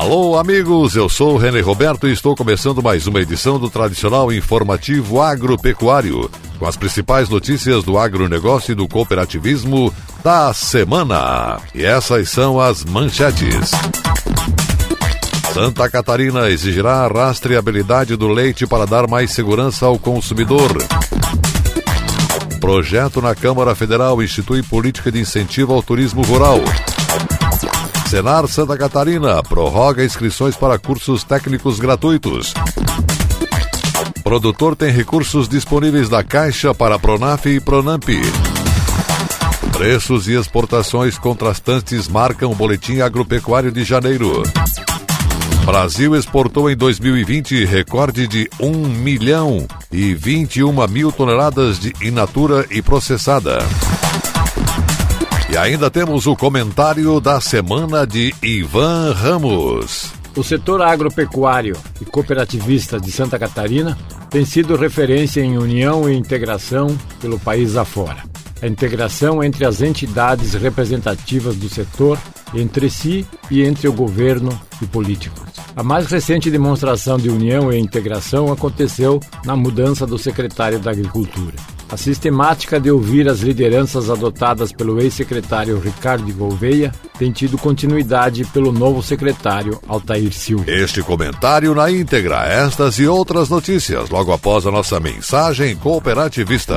Alô, amigos, eu sou o René Roberto e estou começando mais uma edição do tradicional informativo agropecuário, com as principais notícias do agronegócio e do cooperativismo da semana. E essas são as manchetes. Santa Catarina exigirá a rastreabilidade do leite para dar mais segurança ao consumidor. Projeto na Câmara Federal institui política de incentivo ao turismo rural. Senar Santa Catarina prorroga inscrições para cursos técnicos gratuitos. Produtor tem recursos disponíveis da Caixa para Pronaf e Pronamp. Preços e exportações contrastantes marcam o Boletim Agropecuário de janeiro. Brasil exportou em 2020 recorde de 1 milhão e 21 mil toneladas de inatura e processada. E ainda temos o comentário da semana de Ivan Ramos. O setor agropecuário e cooperativista de Santa Catarina tem sido referência em união e integração pelo país afora. A integração entre as entidades representativas do setor, entre si e entre o governo e políticos. A mais recente demonstração de união e integração aconteceu na mudança do secretário da Agricultura. A sistemática de ouvir as lideranças adotadas pelo ex-secretário Ricardo Gouveia tem tido continuidade pelo novo secretário Altair Silva. Este comentário na íntegra, estas e outras notícias, logo após a nossa mensagem cooperativista.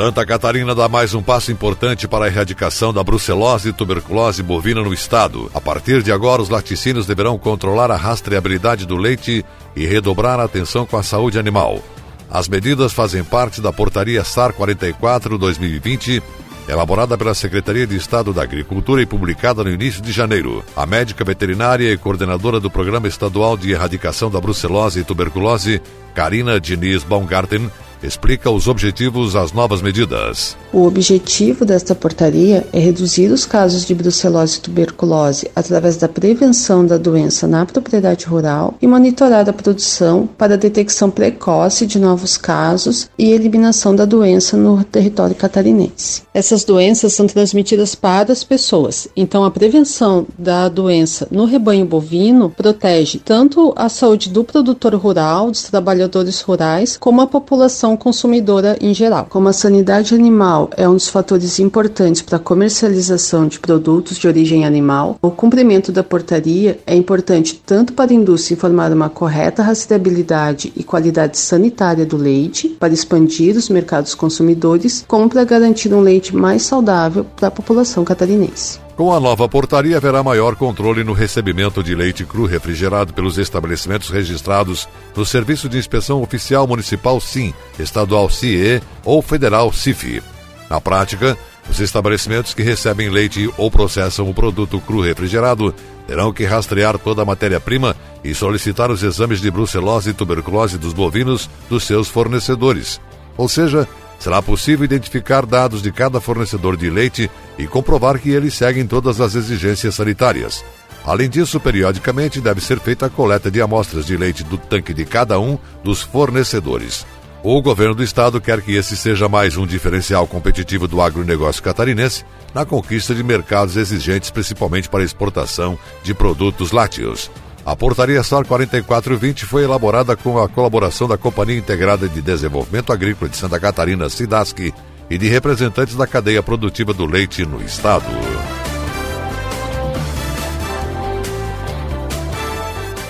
Santa Catarina dá mais um passo importante para a erradicação da brucelose e tuberculose bovina no estado. A partir de agora, os laticínios deverão controlar a rastreabilidade do leite e redobrar a atenção com a saúde animal. As medidas fazem parte da Portaria SAR 44-2020, elaborada pela Secretaria de Estado da Agricultura e publicada no início de janeiro. A médica veterinária e coordenadora do Programa Estadual de Erradicação da Brucelose e Tuberculose, Karina Diniz Baumgarten, explica os objetivos às novas medidas. O objetivo desta portaria é reduzir os casos de brucelose e tuberculose através da prevenção da doença na propriedade rural e monitorar a produção para detecção precoce de novos casos e eliminação da doença no território catarinense. Essas doenças são transmitidas para as pessoas, então a prevenção da doença no rebanho bovino protege tanto a saúde do produtor rural, dos trabalhadores rurais, como a população consumidora em geral. Como a sanidade animal é um dos fatores importantes para a comercialização de produtos de origem animal, o cumprimento da portaria é importante tanto para a indústria informar uma correta rastreabilidade e qualidade sanitária do leite, para expandir os mercados consumidores, como para garantir um leite mais saudável para a população catarinense. Com a nova portaria, haverá maior controle no recebimento de leite cru refrigerado pelos estabelecimentos registrados no Serviço de Inspeção Oficial Municipal SIM, Estadual CIE ou Federal CIF. Na prática, os estabelecimentos que recebem leite ou processam o produto cru refrigerado terão que rastrear toda a matéria-prima e solicitar os exames de brucelose e tuberculose dos bovinos dos seus fornecedores. Ou seja, será possível identificar dados de cada fornecedor de leite e comprovar que eles seguem todas as exigências sanitárias. Além disso, periodicamente deve ser feita a coleta de amostras de leite do tanque de cada um dos fornecedores. O governo do estado quer que esse seja mais um diferencial competitivo do agronegócio catarinense na conquista de mercados exigentes, principalmente para exportação de produtos lácteos. A portaria SAR 4420 foi elaborada com a colaboração da Companhia Integrada de Desenvolvimento Agrícola de Santa Catarina, SIDASC, e de representantes da cadeia produtiva do leite no estado.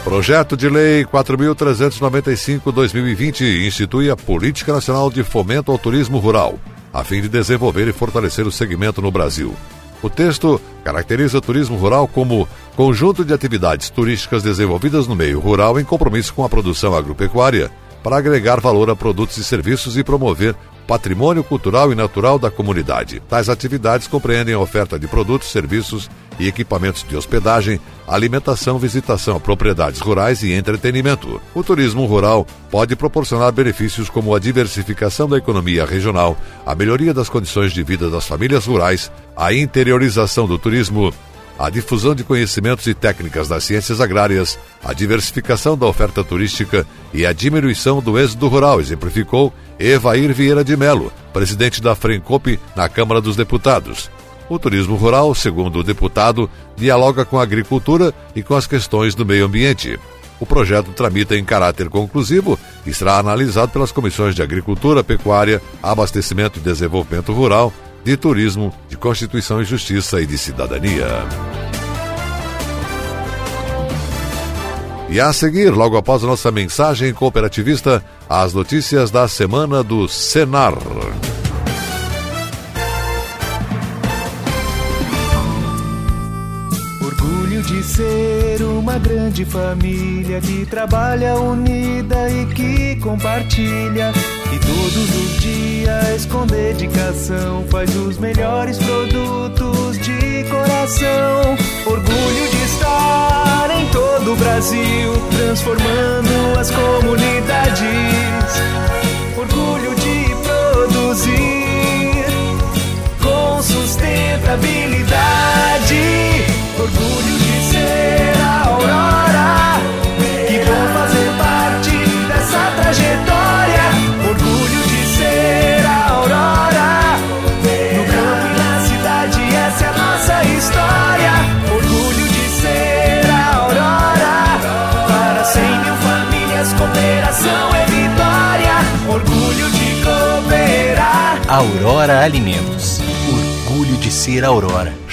Projeto de Lei 4.395-2020 institui a Política Nacional de Fomento ao Turismo Rural, a fim de desenvolver e fortalecer o segmento no Brasil. O texto caracteriza o turismo rural como conjunto de atividades turísticas desenvolvidas no meio rural em compromisso com a produção agropecuária, para agregar valor a produtos e serviços e promover patrimônio cultural e natural da comunidade. Tais atividades compreendem a oferta de produtos, serviços e equipamentos de hospedagem, alimentação, visitação a propriedades rurais e entretenimento. O turismo rural pode proporcionar benefícios como a diversificação da economia regional, a melhoria das condições de vida das famílias rurais, a interiorização do turismo, a difusão de conhecimentos e técnicas das ciências agrárias, a diversificação da oferta turística e a diminuição do êxodo rural, exemplificou Evair Vieira de Melo, presidente da Frencop na Câmara dos Deputados. O turismo rural, segundo o deputado, dialoga com a agricultura e com as questões do meio ambiente. O projeto tramita em caráter conclusivo e será analisado pelas comissões de Agricultura, Pecuária, Abastecimento e Desenvolvimento Rural, de Turismo, de Constituição e Justiça e de Cidadania. E a seguir, logo após a nossa mensagem cooperativista, as notícias da semana do Senar. De ser uma grande família que trabalha unida e que compartilha. E todos os dias, com dedicação, faz os melhores produtos de coração. Orgulho de estar em todo o Brasil, transformando as comunidades. Orgulho de produzir com sustentabilidade. Orgulho aurora que vão fazer parte dessa trajetória. Orgulho de ser a aurora no campo e na cidade. Essa é a nossa história. Orgulho de ser a aurora para 100 mil famílias. Cooperação é vitória. Orgulho de cooperar. Aurora Alimentos. Orgulho de ser Aurora.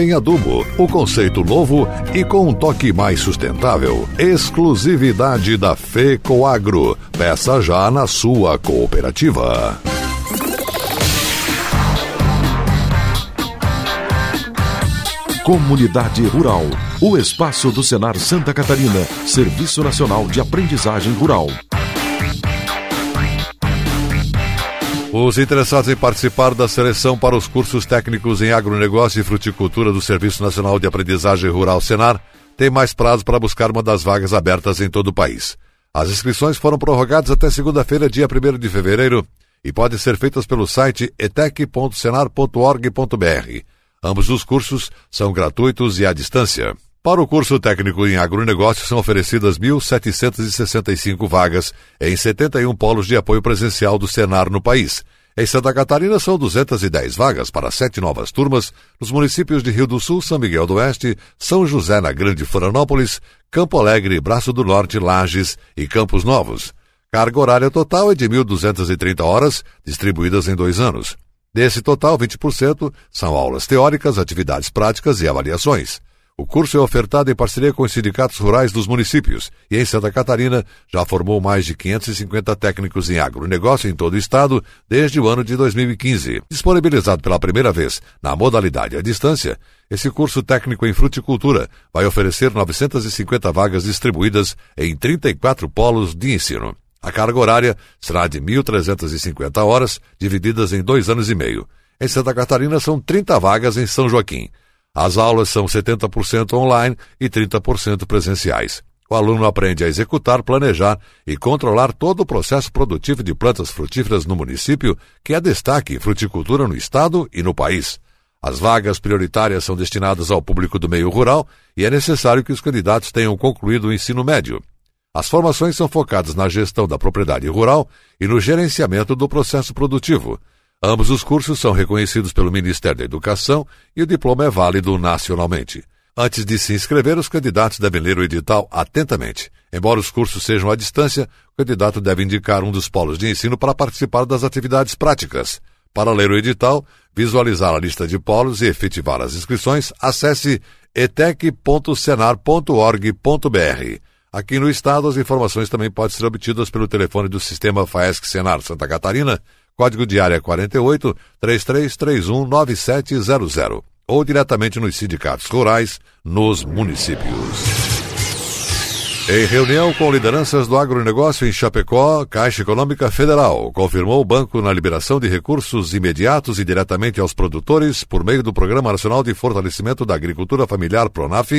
em adubo, o conceito novo e com um toque mais sustentável. Exclusividade da FECOAGRO. Peça já na sua cooperativa. Comunidade Rural. O espaço do Senar Santa Catarina, Serviço Nacional de Aprendizagem Rural. Os interessados em participar da seleção para os cursos técnicos em agronegócio e fruticultura do Serviço Nacional de Aprendizagem Rural Senar têm mais prazo para buscar uma das vagas abertas em todo o país. As inscrições foram prorrogadas até segunda-feira, dia 1 de fevereiro, e podem ser feitas pelo site etec.senar.org.br. Ambos os cursos são gratuitos e à distância. Para o curso técnico em agronegócio são oferecidas 1.765 vagas em 71 polos de apoio presencial do Senar no país. Em Santa Catarina são 210 vagas para sete novas turmas nos municípios de Rio do Sul, São Miguel do Oeste, São José na Grande Florianópolis, Campo Alegre, Braço do Norte, Lages e Campos Novos. Carga horária total é de 1.230 horas, distribuídas em dois anos. Desse total, 20% são aulas teóricas, atividades práticas e avaliações. O curso é ofertado em parceria com os sindicatos rurais dos municípios e em Santa Catarina já formou mais de 550 técnicos em agronegócio em todo o estado desde o ano de 2015. Disponibilizado pela primeira vez na modalidade à distância, esse curso técnico em fruticultura vai oferecer 950 vagas distribuídas em 34 polos de ensino. A carga horária será de 1.350 horas, divididas em dois anos e meio. Em Santa Catarina são 30 vagas em São Joaquim. As aulas são 70% online e 30% presenciais. O aluno aprende a executar, planejar e controlar todo o processo produtivo de plantas frutíferas no município, que é destaque em fruticultura no estado e no país. As vagas prioritárias são destinadas ao público do meio rural e é necessário que os candidatos tenham concluído o ensino médio. As formações são focadas na gestão da propriedade rural e no gerenciamento do processo produtivo. Ambos os cursos são reconhecidos pelo Ministério da Educação e o diploma é válido nacionalmente. Antes de se inscrever, os candidatos devem ler o edital atentamente. Embora os cursos sejam à distância, o candidato deve indicar um dos polos de ensino para participar das atividades práticas. Para ler o edital, visualizar a lista de polos e efetivar as inscrições, acesse etec.senar.org.br. Aqui no estado, as informações também podem ser obtidas pelo telefone do Sistema FAESC Senar Santa Catarina, código de área 48 3331 9700, ou diretamente nos sindicatos rurais nos municípios. Em reunião com lideranças do agronegócio em Chapecó, Caixa Econômica Federal confirmou o banco na liberação de recursos imediatos e diretamente aos produtores por meio do Programa Nacional de Fortalecimento da Agricultura Familiar Pronaf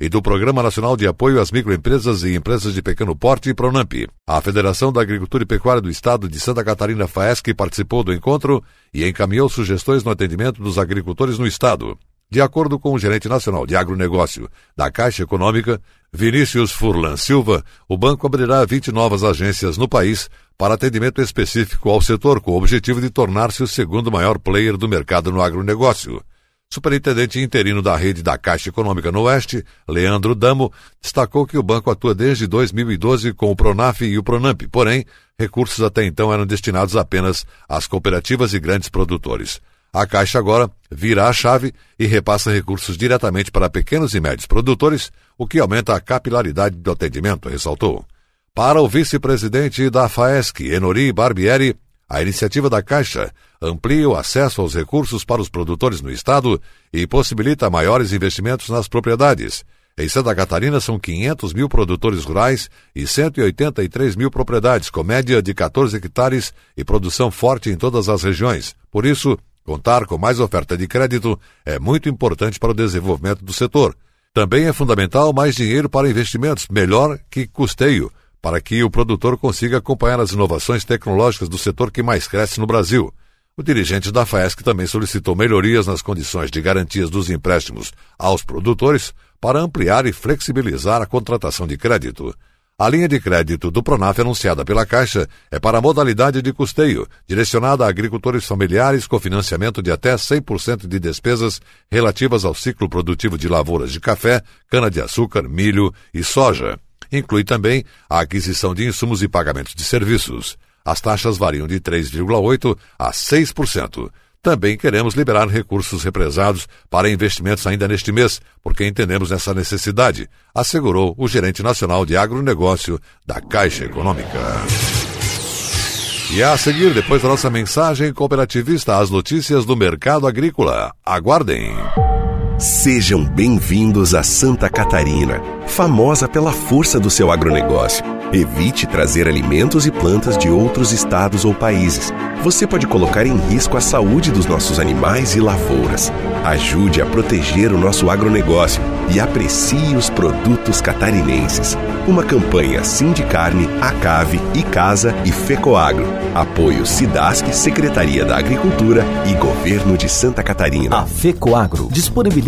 e do Programa Nacional de Apoio às Microempresas e Empresas de Pequeno Porte Pronamp. A Federação da Agricultura e Pecuária do Estado de Santa Catarina FAESC participou do encontro e encaminhou sugestões no atendimento dos agricultores no estado. De acordo com o gerente nacional de agronegócio da Caixa Econômica, Vinícius Furlan Silva, o banco abrirá 20 novas agências no país para atendimento específico ao setor, com o objetivo de tornar-se o segundo maior player do mercado no agronegócio. Superintendente interino da rede da Caixa Econômica no Oeste, Leandro Damo, destacou que o banco atua desde 2012 com o Pronaf e o Pronamp, porém, recursos até então eram destinados apenas às cooperativas e grandes produtores. A Caixa agora vira a chave e repassa recursos diretamente para pequenos e médios produtores, o que aumenta a capilaridade do atendimento, ressaltou. Para o vice-presidente da FAESC, Enori Barbieri, a iniciativa da Caixa amplia o acesso aos recursos para os produtores no Estado e possibilita maiores investimentos nas propriedades. Em Santa Catarina são 500 mil produtores rurais e 183 mil propriedades, com média de 14 hectares e produção forte em todas as regiões. Por isso, Contar com mais oferta de crédito é muito importante para o desenvolvimento do setor. Também é fundamental mais dinheiro para investimentos, melhor que custeio, para que o produtor consiga acompanhar as inovações tecnológicas do setor que mais cresce no Brasil. O dirigente da FAESC também solicitou melhorias nas condições de garantias dos empréstimos aos produtores para ampliar e flexibilizar a contratação de crédito. A linha de crédito do Pronaf anunciada pela Caixa é para a modalidade de custeio, direcionada a agricultores familiares com financiamento de até 100% de despesas relativas ao ciclo produtivo de lavouras de café, cana-de-açúcar, milho e soja. Inclui também a aquisição de insumos e pagamentos de serviços. As taxas variam de 3,8% a 6%. Também queremos liberar recursos represados para investimentos ainda neste mês, porque entendemos essa necessidade, assegurou o gerente nacional de agronegócio da Caixa Econômica. E a seguir, depois da nossa mensagem cooperativista, as notícias do mercado agrícola. Aguardem! Sejam bem-vindos a Santa Catarina, famosa pela força do seu agronegócio. Evite trazer alimentos e plantas de outros estados ou países. Você pode colocar em risco a saúde dos nossos animais e lavouras. Ajude a proteger o nosso agronegócio e aprecie os produtos catarinenses. Uma campanha Sindicarne, Acave, Icasa e Fecoagro. Apoio Sidasc, Secretaria da Agricultura e Governo de Santa Catarina. A Fecoagro disponibiliza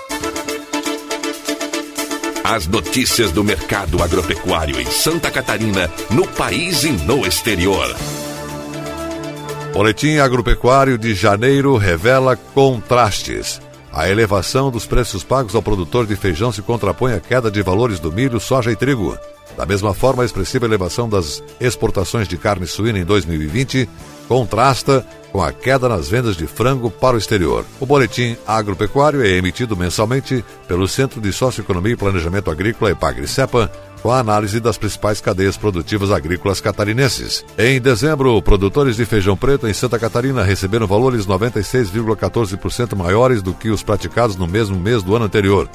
As notícias do mercado agropecuário em Santa Catarina, no país e no exterior. Boletim Agropecuário de janeiro revela contrastes. A elevação dos preços pagos ao produtor de feijão se contrapõe à queda de valores do milho, soja e trigo. Da mesma forma, a expressiva elevação das exportações de carne suína em 2020 contrasta com a queda nas vendas de frango para o exterior. O boletim agropecuário é emitido mensalmente pelo Centro de Socioeconomia e Planejamento Agrícola EPAGRI-CEPA, com a análise das principais cadeias produtivas agrícolas catarinenses. Em dezembro, produtores de feijão preto em Santa Catarina receberam valores 96,14% maiores do que os praticados no mesmo mês do ano anterior.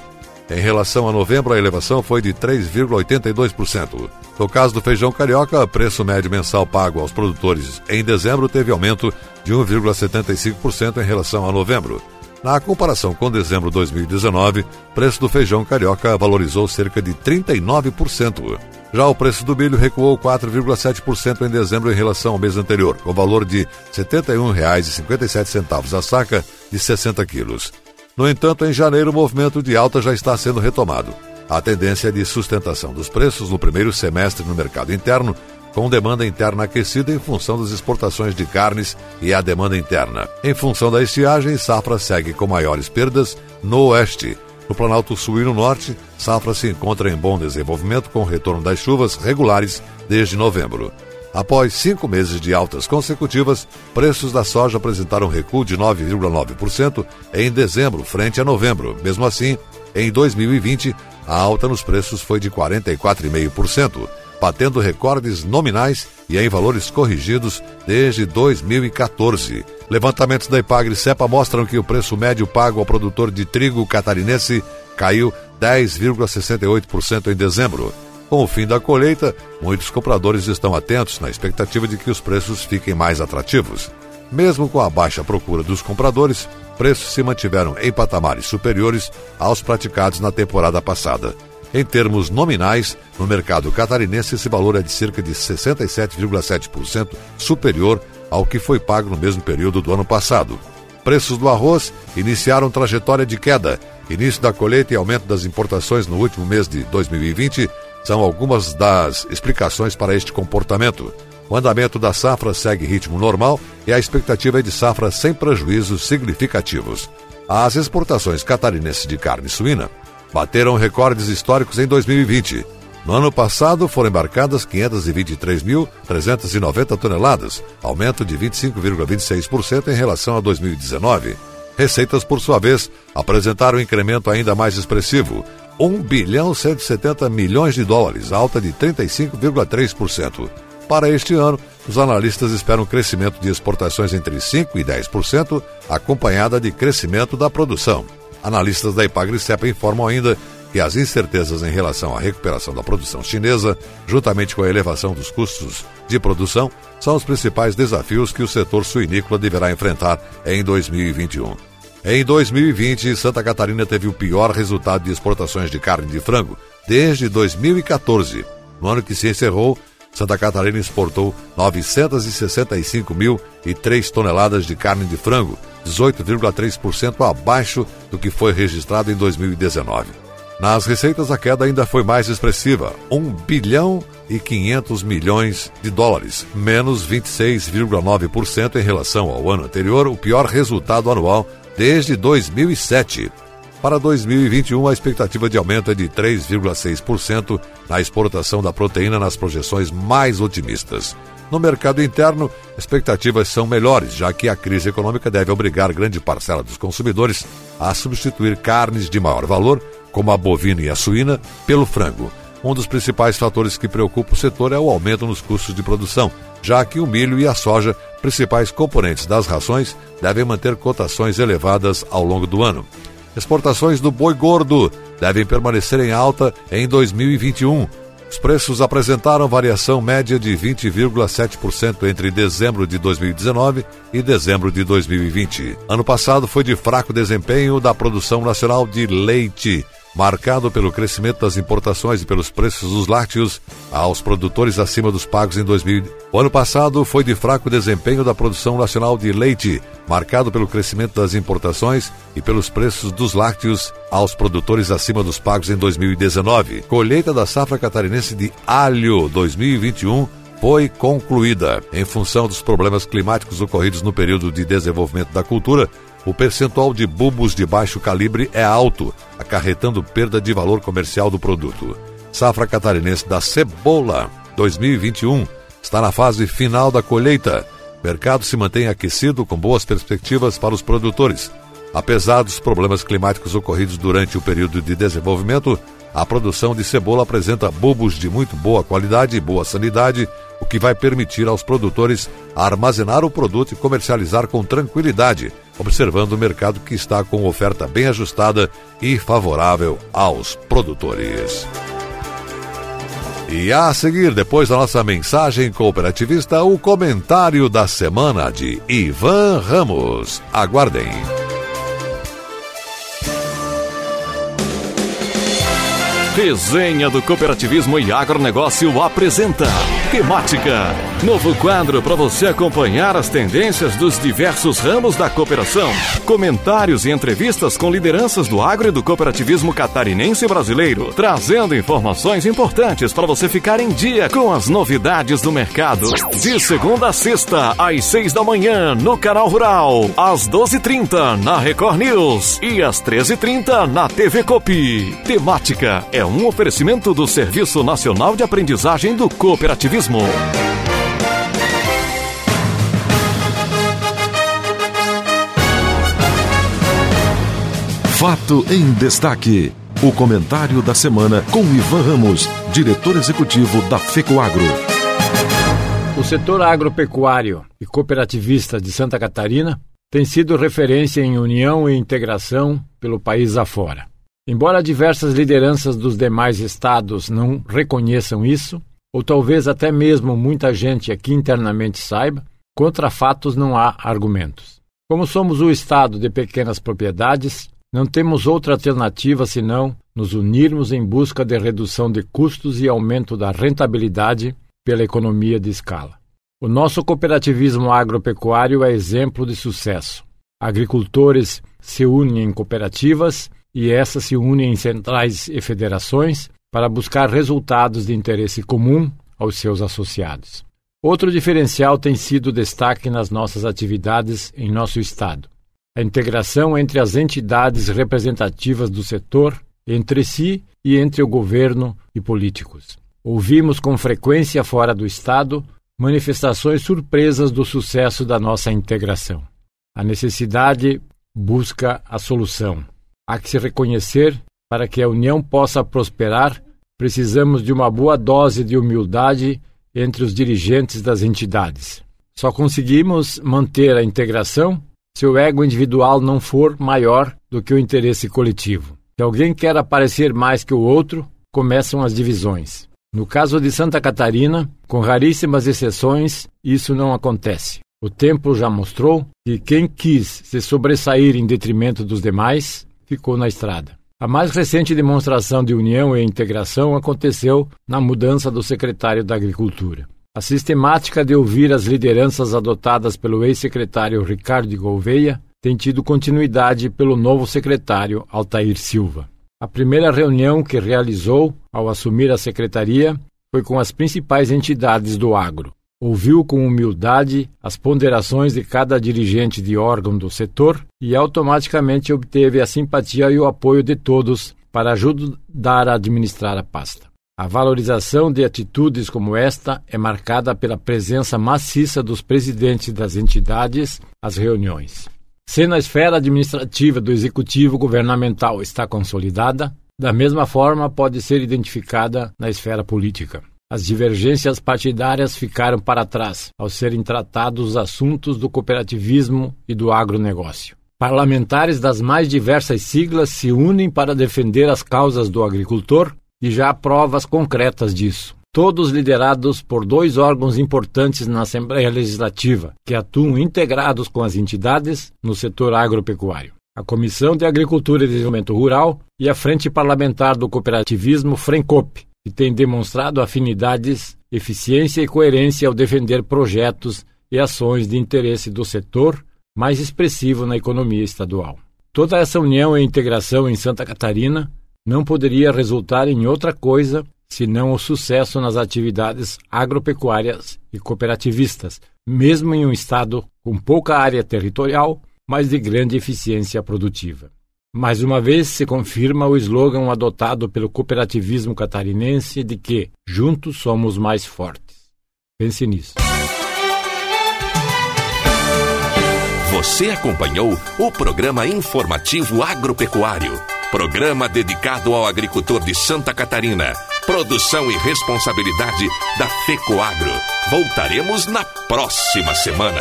Em relação a novembro, a elevação foi de 3,82%. No caso do feijão carioca, o preço médio mensal pago aos produtores em dezembro teve aumento de 1,75% em relação a novembro. Na comparação com dezembro de 2019, o preço do feijão carioca valorizou cerca de 39%. Já o preço do milho recuou 4,7% em dezembro em relação ao mês anterior, com valor de R$ 71,57 a saca de 60 quilos. No entanto, em janeiro, o movimento de alta já está sendo retomado. A tendência é de sustentação dos preços no primeiro semestre no mercado interno, com demanda interna aquecida em função das exportações de carnes e a demanda interna. Em função da estiagem, safra segue com maiores perdas no oeste. No Planalto Sul e no Norte, safra se encontra em bom desenvolvimento com o retorno das chuvas regulares desde novembro. Após cinco meses de altas consecutivas, preços da soja apresentaram recuo de 9,9% em dezembro, frente a novembro. Mesmo assim, em 2020, a alta nos preços foi de 44,5%, batendo recordes nominais e em valores corrigidos desde 2014. Levantamentos da Ipagre Cepa mostram que o preço médio pago ao produtor de trigo catarinense caiu 10,68% em dezembro. Com o fim da colheita, muitos compradores estão atentos na expectativa de que os preços fiquem mais atrativos. Mesmo com a baixa procura dos compradores, preços se mantiveram em patamares superiores aos praticados na temporada passada. Em termos nominais, no mercado catarinense esse valor é de cerca de 67,7% superior ao que foi pago no mesmo período do ano passado. Preços do arroz iniciaram trajetória de queda. Início da colheita e aumento das importações no último mês de 2020 são algumas das explicações para este comportamento. O andamento da safra segue ritmo normal e a expectativa é de safra sem prejuízos significativos. As exportações catarinenses de carne suína bateram recordes históricos em 2020. No ano passado foram embarcadas 523.390 toneladas, aumento de 25,26% em relação a 2019. Receitas, por sua vez, apresentaram um incremento ainda mais expressivo, 1 bilhão 170 milhões de dólares, alta de 35,3%. Para este ano, os analistas esperam um crescimento de exportações entre 5% e 10%, acompanhada de crescimento da produção. Analistas da Ipagri-Cepa informam ainda que as incertezas em relação à recuperação da produção chinesa, juntamente com a elevação dos custos de produção, são os principais desafios que o setor suinícola deverá enfrentar em 2021. Em 2020, Santa Catarina teve o pior resultado de exportações de carne de frango desde 2014. No ano que se encerrou, Santa Catarina exportou 965.003 toneladas de carne de frango, 18,3% abaixo do que foi registrado em 2019. Nas receitas, a queda ainda foi mais expressiva, 1 bilhão e 500 milhões de dólares, menos 26,9% em relação ao ano anterior, o pior resultado anual desde 2007. Para 2021, a expectativa de aumento é de 3,6% na exportação da proteína nas projeções mais otimistas. No mercado interno, expectativas são melhores, já que a crise econômica deve obrigar grande parcela dos consumidores a substituir carnes de maior valor, como a bovina e a suína, pelo frango. Um dos principais fatores que preocupa o setor é o aumento nos custos de produção, já que o milho e a soja, principais componentes das rações, devem manter cotações elevadas ao longo do ano. Exportações do boi gordo devem permanecer em alta em 2021. Os preços apresentaram variação média de 20,7% entre dezembro de 2019 e dezembro de 2020. Ano passado foi de fraco desempenho da produção nacional de leite marcado pelo crescimento das importações e pelos preços dos lácteos aos produtores acima dos pagos em 2000. O ano passado foi de fraco desempenho da produção nacional de leite, marcado pelo crescimento das importações e pelos preços dos lácteos aos produtores acima dos pagos em 2019. Colheita da safra catarinense de alho 2021 foi concluída. Em função dos problemas climáticos ocorridos no período de desenvolvimento da cultura, o percentual de bulbos de baixo calibre é alto, acarretando perda de valor comercial do produto. Safra catarinense da cebola 2021 está na fase final da colheita. Mercado se mantém aquecido com boas perspectivas para os produtores. Apesar dos problemas climáticos ocorridos durante o período de desenvolvimento, a produção de cebola apresenta bulbos de muito boa qualidade e boa sanidade, o que vai permitir aos produtores armazenar o produto e comercializar com tranquilidade, observando o mercado que está com oferta bem ajustada e favorável aos produtores. E a seguir, depois da nossa mensagem cooperativista, o comentário da semana de Ivan Ramos. Aguardem. Resenha do Cooperativismo e Agronegócio apresenta Temática. Novo quadro para você acompanhar as tendências dos diversos ramos da cooperação. Comentários e entrevistas com lideranças do agro e do cooperativismo catarinense brasileiro, trazendo informações importantes para você ficar em dia com as novidades do mercado. De segunda a sexta, às seis da manhã, no Canal Rural, às doze e trinta na Record News e às treze e trinta na TV Copi. Temática é um oferecimento do Serviço Nacional de Aprendizagem do Cooperativismo. Fato em Destaque. O comentário da semana com Ivan Ramos, diretor executivo da FECOAGRO. O setor agropecuário e cooperativista de Santa Catarina tem sido referência em união e integração pelo país afora. Embora diversas lideranças dos demais estados não reconheçam isso, ou talvez até mesmo muita gente aqui internamente saiba, contra fatos não há argumentos. Como somos o estado de pequenas propriedades, não temos outra alternativa senão nos unirmos em busca de redução de custos e aumento da rentabilidade pela economia de escala. O nosso cooperativismo agropecuário é exemplo de sucesso. Agricultores se unem em cooperativas e essas se unem em centrais e federações para buscar resultados de interesse comum aos seus associados. Outro diferencial tem sido destaque nas nossas atividades em nosso Estado. A integração entre as entidades representativas do setor, entre si e entre o governo e políticos. Ouvimos com frequência fora do Estado manifestações surpresas do sucesso da nossa integração. A necessidade busca a solução. Há que se reconhecer, para que a União possa prosperar, precisamos de uma boa dose de humildade entre os dirigentes das entidades. Só conseguimos manter a integração se o ego individual não for maior do que o interesse coletivo. Se alguém quer aparecer mais que o outro, começam as divisões. No caso de Santa Catarina, com raríssimas exceções, isso não acontece. O tempo já mostrou que quem quis se sobressair em detrimento dos demais ficou na estrada. A mais recente demonstração de união e integração aconteceu na mudança do secretário da Agricultura. A sistemática de ouvir as lideranças adotadas pelo ex-secretário Ricardo Gouveia tem tido continuidade pelo novo secretário Altair Silva. A primeira reunião que realizou ao assumir a secretaria foi com as principais entidades do agro. Ouviu com humildade as ponderações de cada dirigente de órgão do setor e automaticamente obteve a simpatia e o apoio de todos para ajudar a administrar a pasta. A valorização de atitudes como esta é marcada pela presença maciça dos presidentes das entidades às reuniões. Se na esfera administrativa do executivo governamental está consolidada, da mesma forma pode ser identificada na esfera política. As divergências partidárias ficaram para trás ao serem tratados os assuntos do cooperativismo e do agronegócio. Parlamentares das mais diversas siglas se unem para defender as causas do agricultor e já há provas concretas disso. Todos liderados por dois órgãos importantes na Assembleia Legislativa, que atuam integrados com as entidades no setor agropecuário. A Comissão de Agricultura e Desenvolvimento Rural e a Frente Parlamentar do Cooperativismo FRENCOP, que tem demonstrado afinidades, eficiência e coerência ao defender projetos e ações de interesse do setor mais expressivo na economia estadual. Toda essa união e integração em Santa Catarina não poderia resultar em outra coisa senão o sucesso nas atividades agropecuárias e cooperativistas, mesmo em um estado com pouca área territorial, mas de grande eficiência produtiva. Mais uma vez se confirma o slogan adotado pelo cooperativismo catarinense de que juntos somos mais fortes. Pense nisso. Você acompanhou o programa informativo agropecuário. Programa dedicado ao agricultor de Santa Catarina. Produção e responsabilidade da FECOAGro. Voltaremos na próxima semana.